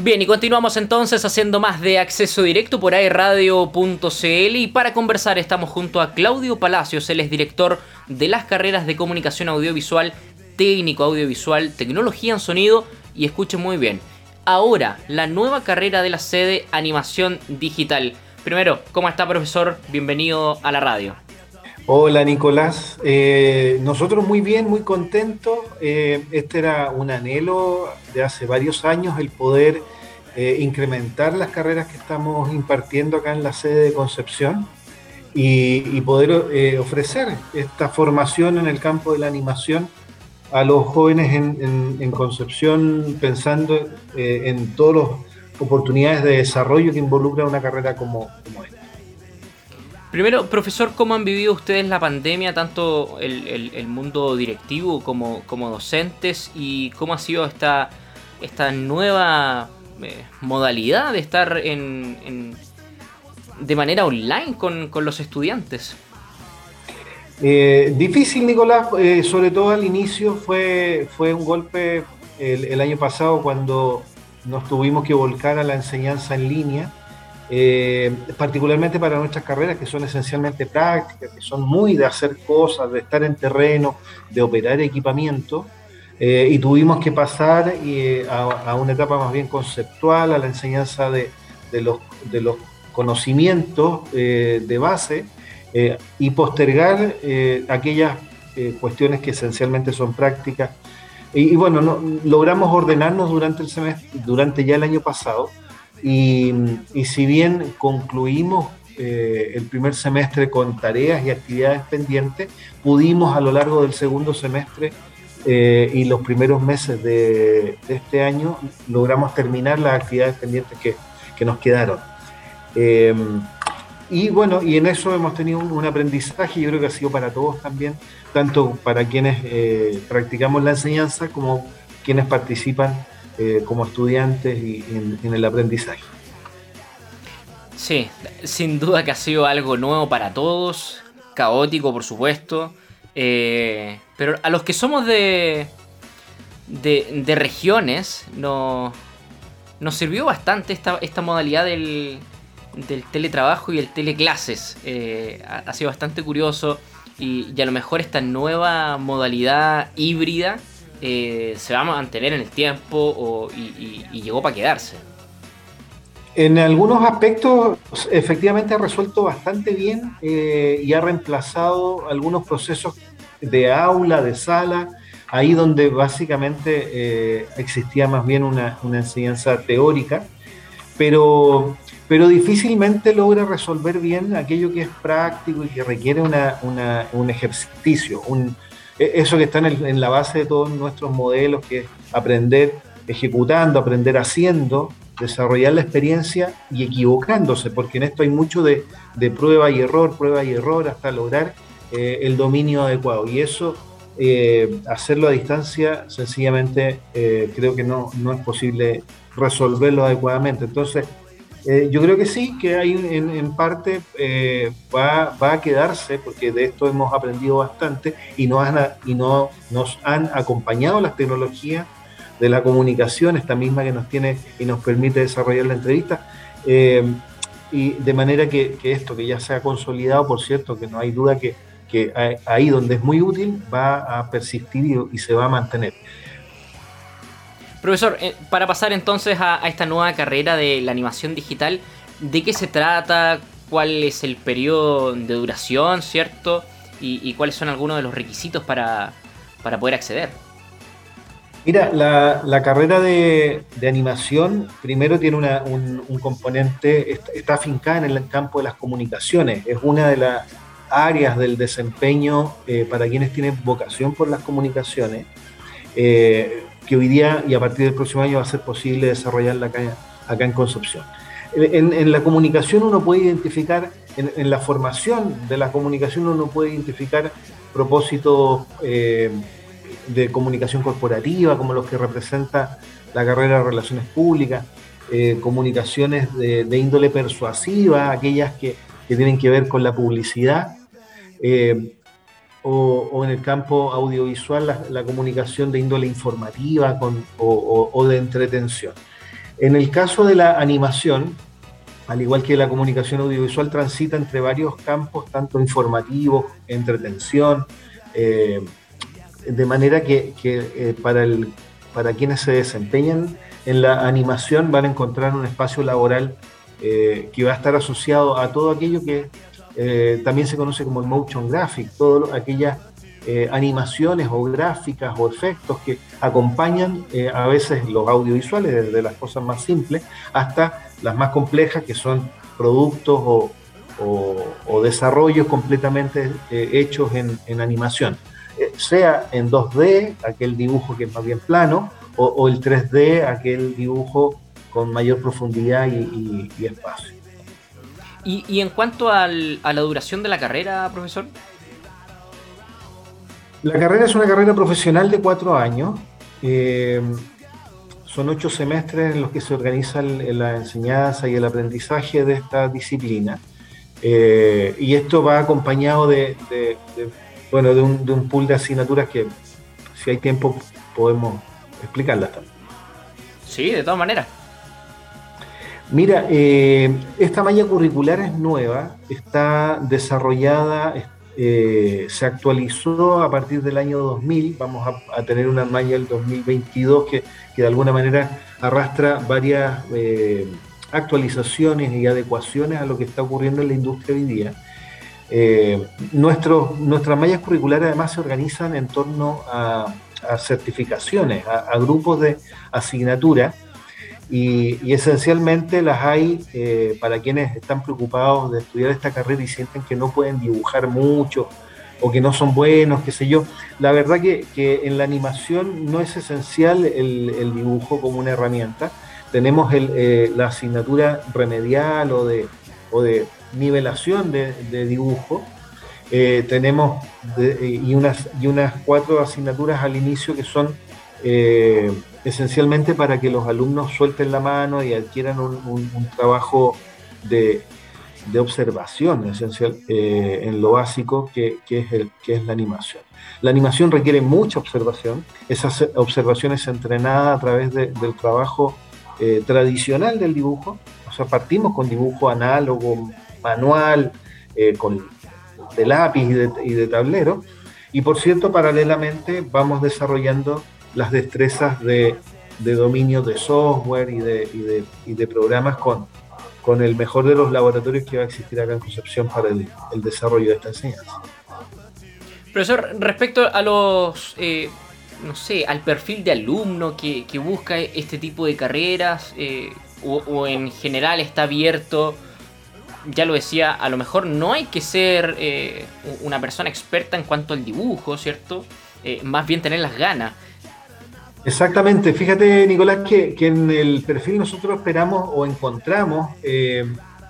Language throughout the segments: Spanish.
Bien, y continuamos entonces haciendo más de acceso directo por airradio.cl y para conversar estamos junto a Claudio Palacios, él es director de las carreras de comunicación audiovisual, técnico audiovisual, tecnología en sonido y escuchen muy bien. Ahora, la nueva carrera de la sede animación digital. Primero, ¿cómo está profesor? Bienvenido a la radio. Hola Nicolás, eh, nosotros muy bien, muy contentos. Eh, este era un anhelo de hace varios años, el poder eh, incrementar las carreras que estamos impartiendo acá en la sede de Concepción y, poder ofrecer esta formación en el campo de la animación a los jóvenes en, Concepción pensando en todas las oportunidades de desarrollo que involucra una carrera como, como esta. Primero, profesor, ¿cómo han vivido ustedes la pandemia, tanto el, mundo directivo como, docentes, y cómo ha sido esta, esta nueva eh, modalidad de estar en, de manera online con, los estudiantes? Eh, difícil, Nicolás, eh, sobre todo al inicio fue, fue un golpe el año pasado cuando nos tuvimos que volcar a la enseñanza en línea eh, particularmente para nuestras carreras que son esencialmente prácticas, que son muy de hacer cosas, de estar en terreno, de operar equipamiento, eh, y tuvimos que pasar eh, a, una etapa más bien conceptual, a la enseñanza de, los, conocimientos de base y postergar aquellas cuestiones que esencialmente son prácticas. Y, bueno, no, logramos ordenarnos durante el semestre, durante ya el año pasado, y, si bien concluimos eh, el primer semestre con tareas y actividades pendientes, pudimos a lo largo del segundo semestre eh, y los primeros meses de, este año logramos terminar las actividades pendientes que, nos quedaron. Eh, y bueno, y en eso hemos tenido un, aprendizaje, yo creo que ha sido para todos también, tanto para quienes practicamos la enseñanza como quienes participan eh, como estudiantes y en, el aprendizaje. Sí, sin duda que ha sido algo nuevo para todos, caótico por supuesto, eh, pero a los que somos de, de, regiones no, nos sirvió bastante esta, esta modalidad del, del, teletrabajo y el teleclases. Eh, ha, sido bastante curioso y, a lo mejor esta nueva modalidad híbrida eh, se va a mantener en el tiempo y, llegó para quedarse. En algunos aspectos, efectivamente ha resuelto bastante bien eh, y ha reemplazado algunos procesos de aula, de sala, ahí donde básicamente eh, existía más bien una, enseñanza teórica, pero, pero difícilmente logra resolver bien aquello que es práctico y que requiere un ejercicio, un, eso que está en, la base de todos nuestros modelos, que es aprender ejecutando, aprender haciendo, desarrollar la experiencia y equivocándose, porque en esto hay mucho de, prueba y error, prueba y error, hasta lograr eh, el dominio adecuado. Y eso, eh, hacerlo a distancia, sencillamente eh, creo que no, no es posible resolverlo adecuadamente. Entonces, eh, yo creo que sí, que hay en, parte eh, va, a quedarse, porque de esto hemos aprendido bastante y, nos y no, nos han acompañado las tecnologías de la comunicación, esta misma que nos tiene y nos permite desarrollar la entrevista. Eh, y de manera que, esto, que ya se ha consolidado, por cierto, que no hay duda que, ahí donde es muy útil va a persistir y se va a mantener. Profesor, eh, para pasar entonces a, esta nueva carrera de la animación digital, ¿de qué se trata? ¿Cuál es el periodo de duración, cierto? ¿Y, cuáles son algunos de los requisitos para, poder acceder? Mira, la, carrera de, animación primero tiene un, componente, está, afincada en el campo de las comunicaciones, es una de las áreas del desempeño eh, para quienes tienen vocación por las comunicaciones. Eh, que hoy día y a partir del próximo año va a ser posible desarrollarla acá, acá en Concepción. En, la comunicación uno puede identificar, en, la formación de la comunicación uno puede identificar propósitos eh, de comunicación corporativa, como los que representa la carrera de Relaciones Públicas, eh, comunicaciones de, índole persuasiva, aquellas que, tienen que ver con la publicidad, eh, o, en el campo audiovisual la, comunicación de índole informativa o, de entretención. En el caso de la animación, al igual que la comunicación audiovisual, transita entre varios campos, tanto informativos, entretención, eh, de manera que, eh, para, el, para quienes se desempeñan en la animación van a encontrar un espacio laboral eh, que va a estar asociado a todo aquello que también se conoce como el motion graphic, todas aquellas animaciones o gráficas o efectos que acompañan a veces los audiovisuales, desde las cosas más simples hasta las más complejas, que son productos o, desarrollos completamente hechos en animación. Eh, sea en 2D, aquel dibujo que es más bien plano, o, el 3D, aquel dibujo con mayor profundidad y, espacio. ¿Y, en cuanto a la duración de la carrera, profesor? La carrera es una carrera profesional de cuatro años. Eh, son ocho semestres en los que se organiza la enseñanza y el aprendizaje de esta disciplina. Eh, y esto va acompañado de bueno, de un, de un pool de asignaturas que si hay tiempo podemos explicarlas también. Sí, de todas maneras. Mira, eh, esta malla curricular es nueva, está desarrollada, eh, se actualizó a partir del año 2000, vamos a, tener una malla del 2022 que, que, de alguna manera arrastra varias eh, actualizaciones y adecuaciones a lo que está ocurriendo en la industria hoy día. Eh, nuestras mallas curriculares además se organizan en torno a, certificaciones, a, grupos de asignatura y, esencialmente las hay eh, para quienes están preocupados de estudiar esta carrera y sienten que no pueden dibujar mucho o que no son buenos, qué sé yo. La verdad que, en la animación no es esencial el, dibujo como una herramienta. Tenemos eh, la asignatura remedial o de, o de nivelación de, dibujo. Eh, tenemos y, unas, y unas cuatro asignaturas al inicio que son esencialmente para que los alumnos suelten la mano y adquieran un, trabajo de, observación esencial en lo básico que, es el, que es la animación. La animación requiere mucha observación, esas observaciones entrenadas a través del trabajo tradicional del dibujo, o sea, partimos con dibujo análogo, manual, eh, con, de lápiz y de, tablero. Y por cierto, paralelamente vamos desarrollando las destrezas de, dominio de software y de, de, programas con, con el mejor de los laboratorios que va a existir acá en Concepción para el, desarrollo de esta enseñanza. Profesor, respecto a los, eh, no sé, al perfil de alumno que, busca este tipo de carreras, eh, o, en general está abierto ya lo decía, a lo mejor no hay que ser eh, una persona experta en cuanto al dibujo, ¿cierto? Eh, más bien tener las ganas. Exactamente, fíjate Nicolás que, en el perfil nosotros esperamos o encontramos eh,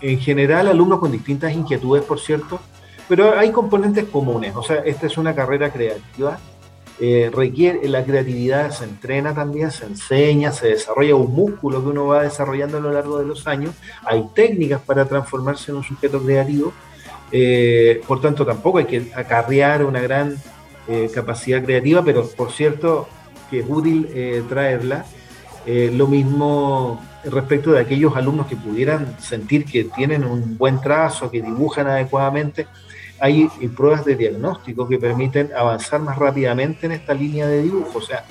en general alumnos con distintas inquietudes, por cierto, pero hay componentes comunes, o sea, esta es una carrera creativa eh, requiere, la creatividad se entrena también, se enseña, se desarrolla un músculo que uno va desarrollando a lo largo de los años. Hay técnicas para transformarse en un sujeto creativo. Eh, por tanto, tampoco hay que acarrear una gran capacidad creativa, pero por cierto que es útil traerla. lo mismo respecto de aquellos alumnos que pudieran sentir que tienen un buen trazo, que dibujan adecuadamente hay pruebas de diagnóstico que permiten avanzar más rápidamente en esta línea de dibujo. O sea,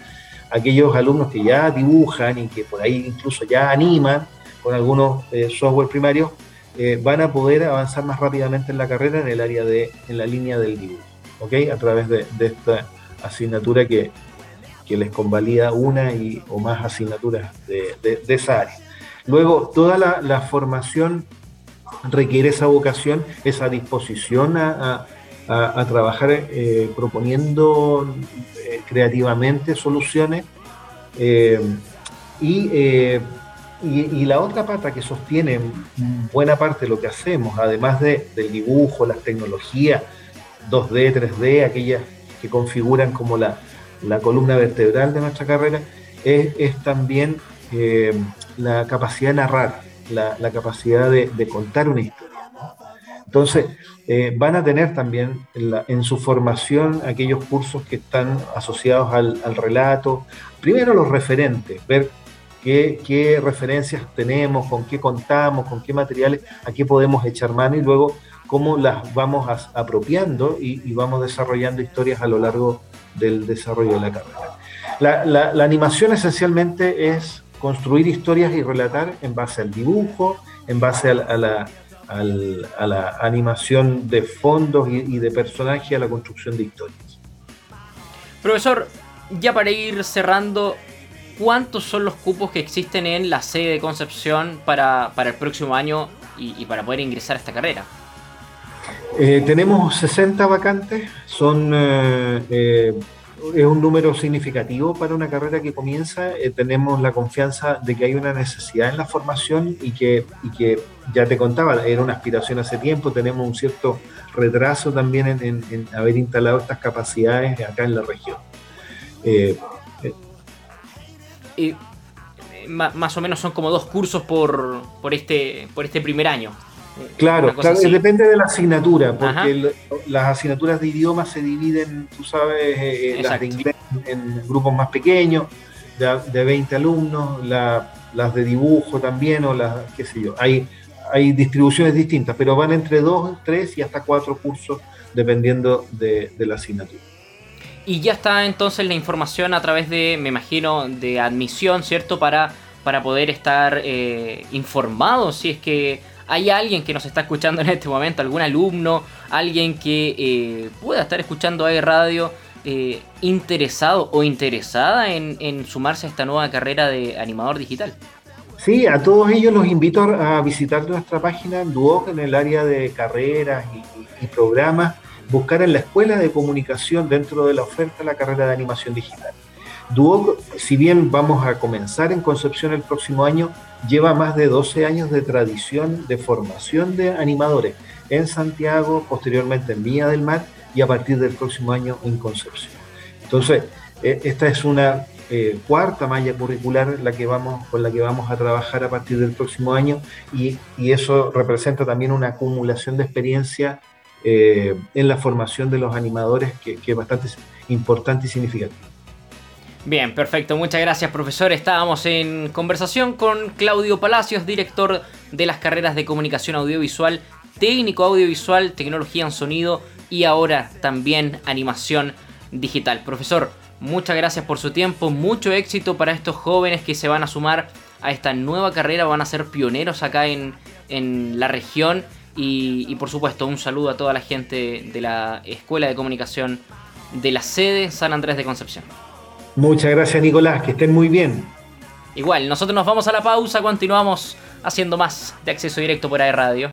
aquellos alumnos que ya dibujan y que por ahí incluso ya animan con algunos eh, software primarios, eh, van a poder avanzar más rápidamente en la carrera en el área de, en la línea del dibujo, ¿ok? A través de, esta asignatura que, les convalida una y, o más asignaturas de, esa área. Luego, toda la formación requiere esa vocación, esa disposición a, trabajar eh, proponiendo eh, creativamente soluciones. Eh, y, la otra pata que sostiene buena parte de lo que hacemos, además de, del dibujo, las tecnologías 2D, 3D, aquellas que configuran como la, columna vertebral de nuestra carrera, es también la capacidad de narrar la, capacidad de, contar una historia. Entonces, eh, van a tener también en, su formación aquellos cursos que están asociados al, relato. Primero los referentes, ver qué, referencias tenemos, con qué contamos, con qué materiales, a qué podemos echar mano y luego cómo las vamos apropiando y, vamos desarrollando historias a lo largo del desarrollo de la carrera. La, animación esencialmente es construir historias y relatar en base al dibujo, en base a, la, animación de fondos y de personajes, a la construcción de historias. Profesor, ya para ir cerrando, ¿cuántos son los cupos que existen en la sede de Concepción para, el próximo año y, para poder ingresar a esta carrera? Eh, tenemos 60 vacantes, son eh, eh, es un número significativo para una carrera que comienza. tenemos la confianza de que hay una necesidad en la formación y que, y que ya te contaba, era una aspiración hace tiempo. Tenemos un cierto retraso también en haber instalado estas capacidades acá en la región. Y más o menos son como dos cursos por, por, este, por este primer año. Claro, claro depende de la asignatura, porque las asignaturas de idioma se dividen, tú sabes, eh, eh, las de inglés en grupos más pequeños, de, 20 alumnos, las de dibujo también, o las, qué sé yo, hay, hay distribuciones distintas, pero van entre 2, 3 y hasta 4 cursos dependiendo de la asignatura. Y ya está entonces la información a través de, me imagino, de admisión, ¿cierto? Para, para poder estar eh, informados si es que hay alguien que nos está escuchando en este momento, algún alumno, alguien que eh, pueda estar escuchando ahí radio eh, interesado o interesada en, sumarse a esta nueva carrera de animador digital. Sí, a todos ellos los invito a visitar nuestra página Duoc en el área de carreras y programas buscar en la escuela de comunicación dentro de la oferta la carrera de animación digital. Duoc, si bien vamos a comenzar en Concepción el próximo año, lleva más de 12 años de tradición de formación de animadores en Santiago, posteriormente en Villa del Mar y a partir del próximo año en Concepción. Entonces, e, esta es una eh, cuarta malla curricular la que vamos, con la que vamos a trabajar a partir del próximo año y, eso representa también una acumulación de experiencia eh, en la formación de los animadores, que, es bastante importante y significativo. Bien, perfecto. Muchas gracias, profesor. Estábamos en conversación con Claudio Palacios, director de las carreras de comunicación audiovisual, técnico audiovisual, tecnología en sonido y ahora también animación digital. Profesor, muchas gracias por su tiempo, mucho éxito para estos jóvenes que se van a sumar a esta nueva carrera, van a ser pioneros acá en, en la región y, por supuesto, un saludo a toda la gente de la Escuela de Comunicación de la sede San Andrés de Concepción. Muchas gracias, Nicolás. Que estén muy bien. Igual, nosotros nos vamos a la pausa, continuamos haciendo más de acceso directo por AE Radio.